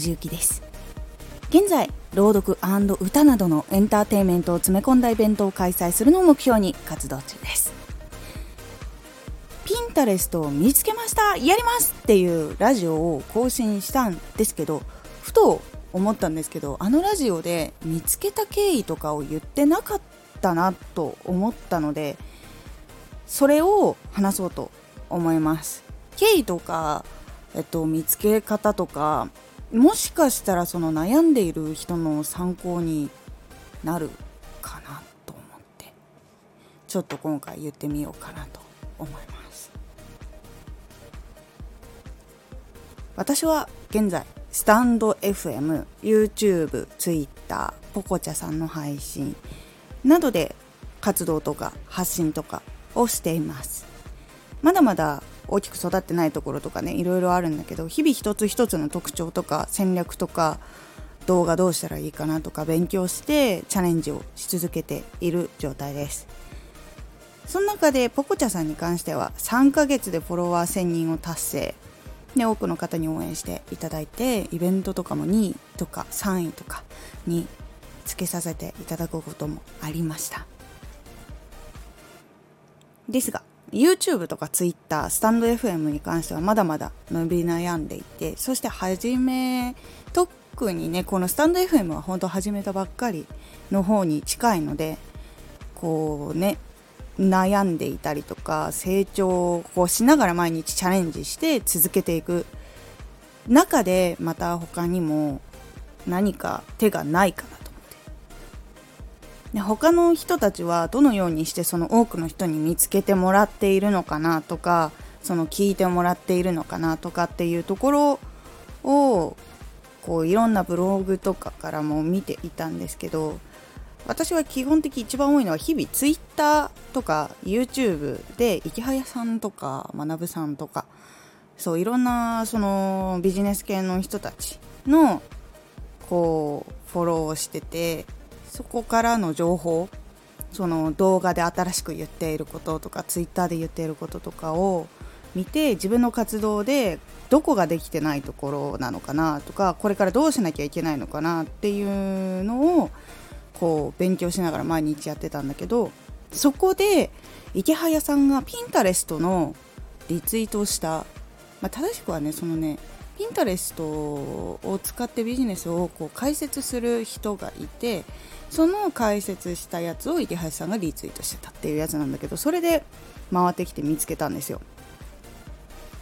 藤幸です。現在朗読歌などのエンターテインメントを詰め込んだイベントを開催するのを目標に活動中です。ピンタレストを見つけました。やりますっていうラジオを更新したんですけどふと思ったんですけどあのラジオで見つけた経緯とかを言ってなかったなと思ったのでそれを話そうと思います。経緯とか、えっと、見つけ方とかもしかしたらその悩んでいる人の参考になるかなと思って。ちょっと今回言ってみようかなと思います。私は現在スタンド FM、YouTube、Twitter、ポコチャさんの配信などで活動とか発信とかをしています。まだまだ大きく育ってないところとかねいろいろあるんだけど日々一つ一つの特徴とか戦略とか動画どうしたらいいかなとか勉強してチャレンジをし続けている状態です。その中でポコチャさんに関しては3ヶ月でフォロワー1000人を達成。で多くの方に応援していただいてイベントとかも2位とか3位とかにつけさせていただくこともありました。ですが YouTube とか Twitter スタンド FM に関してはまだまだ伸び悩んでいてそして始め特にねこのスタンド FM は本当始めたばっかりの方に近いのでこうね悩んでいたりとか成長をこうしながら毎日チャレンジして続けていく中でまた他にも何か手がないかなで他の人たちはどのようにしてその多くの人に見つけてもらっているのかなとかその聞いてもらっているのかなとかっていうところをこういろんなブログとかからも見ていたんですけど私は基本的一番多いのは日々 Twitter とか YouTube で池早さんとか学さんとかそういろんなそのビジネス系の人たちのこうフォローをしててそこからの情報その動画で新しく言っていることとか Twitter で言っていることとかを見て自分の活動でどこができてないところなのかなとかこれからどうしなきゃいけないのかなっていうのをこう勉強しながら毎日やってたんだけどそこで池早さんがピンタレストのリツイートをした、まあ、正しくはねそのねピンタレストを使ってビジネスをこう解説する人がいてその解説したやつを池橋さんがリツイートしてたっていうやつなんだけどそれで回ってきて見つけたんですよ。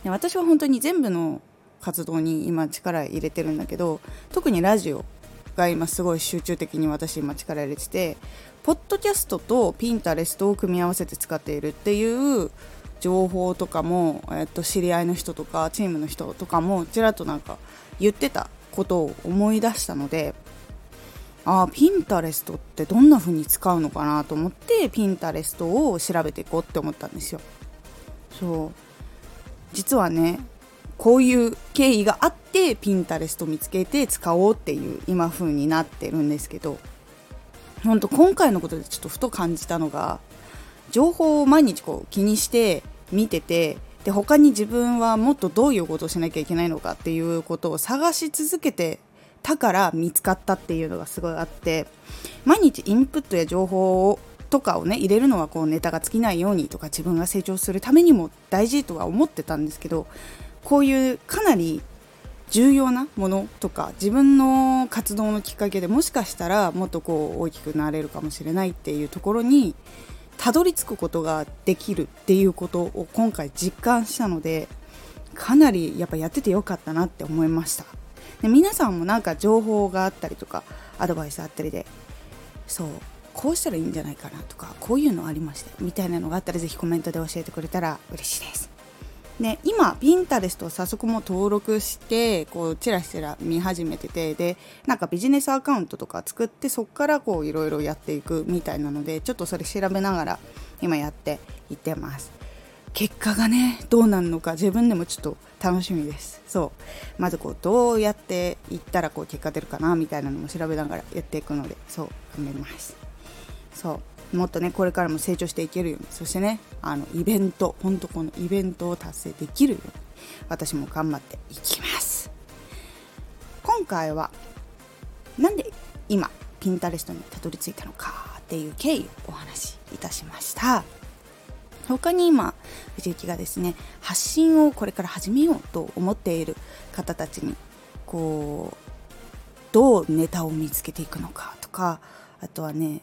で私は本当に全部の活動に今力入れてるんだけど特にラジオが今すごい集中的に私今力入れててポッドキャストとピンタレストを組み合わせて使っているっていう情報とかも、えっと、知り合いの人とかチームの人とかもちらっとなんか言ってたことを思い出したのでああピンタレストってどんな風に使うのかなと思ってピンタレストを調べていこうって思ったんですよ。そう。実はねこういう経緯があってピンタレスト見つけて使おうっていう今風になってるんですけど本当今回のことでちょっとふと感じたのが情報を毎日こう気にして見ててで他に自分はもっとどういうことをしなきゃいけないのかっていうことを探し続けてたから見つかったっていうのがすごいあって毎日インプットや情報をとかをね入れるのはこうネタが尽きないようにとか自分が成長するためにも大事とは思ってたんですけどこういうかなり重要なものとか自分の活動のきっかけでもしかしたらもっとこう大きくなれるかもしれないっていうところにたどり着くことができるっていうことを今回実感したのでかなりやっぱやっててよかったなって思いました。で皆さんもなんか情報があったりとかアドバイスあったりでそうこうしたらいいんじゃないかなとかこういうのありましてみたいなのがあったら是非コメントで教えてくれたら嬉しいです。で今ピンタレスト早速も登録してこうチラチラ見始めててでなんかビジネスアカウントとか作ってそこからこういろいろやっていくみたいなのでちょっとそれ調べながら今やっていってます。結果がねどうなるのか自分でもちょっと楽しみです。そう。まずこうどうやっていったらこう結果出るかなみたいなのも調べながらやっていくのでそう頑張ります。そう。もっとねこれからも成長していけるようにそしてねあのイベント本当このイベントを達成できるように私も頑張っていきます。今回はなんで今ピンタレストにたどり着いたのかっていう経緯をお話しいたしました。他に今藤幸がですね発信をこれから始めようと思っている方たちにこうどうネタを見つけていくのかとかあとはね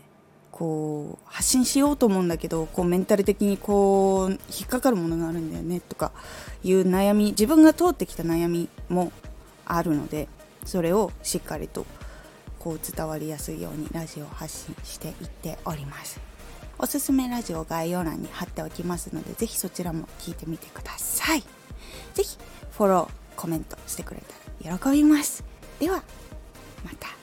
こう発信しようと思うんだけどこうメンタル的にこう引っかかるものがあるんだよねとかいう悩み自分が通ってきた悩みもあるのでそれをしっかりとこう伝わりやすいようにラジオを発信していっております。おすすめラジオ概要欄に貼っておきますのでぜひそちらも聞いてみてください。ぜひフォローコメントしてくれたら喜びます。ではまた。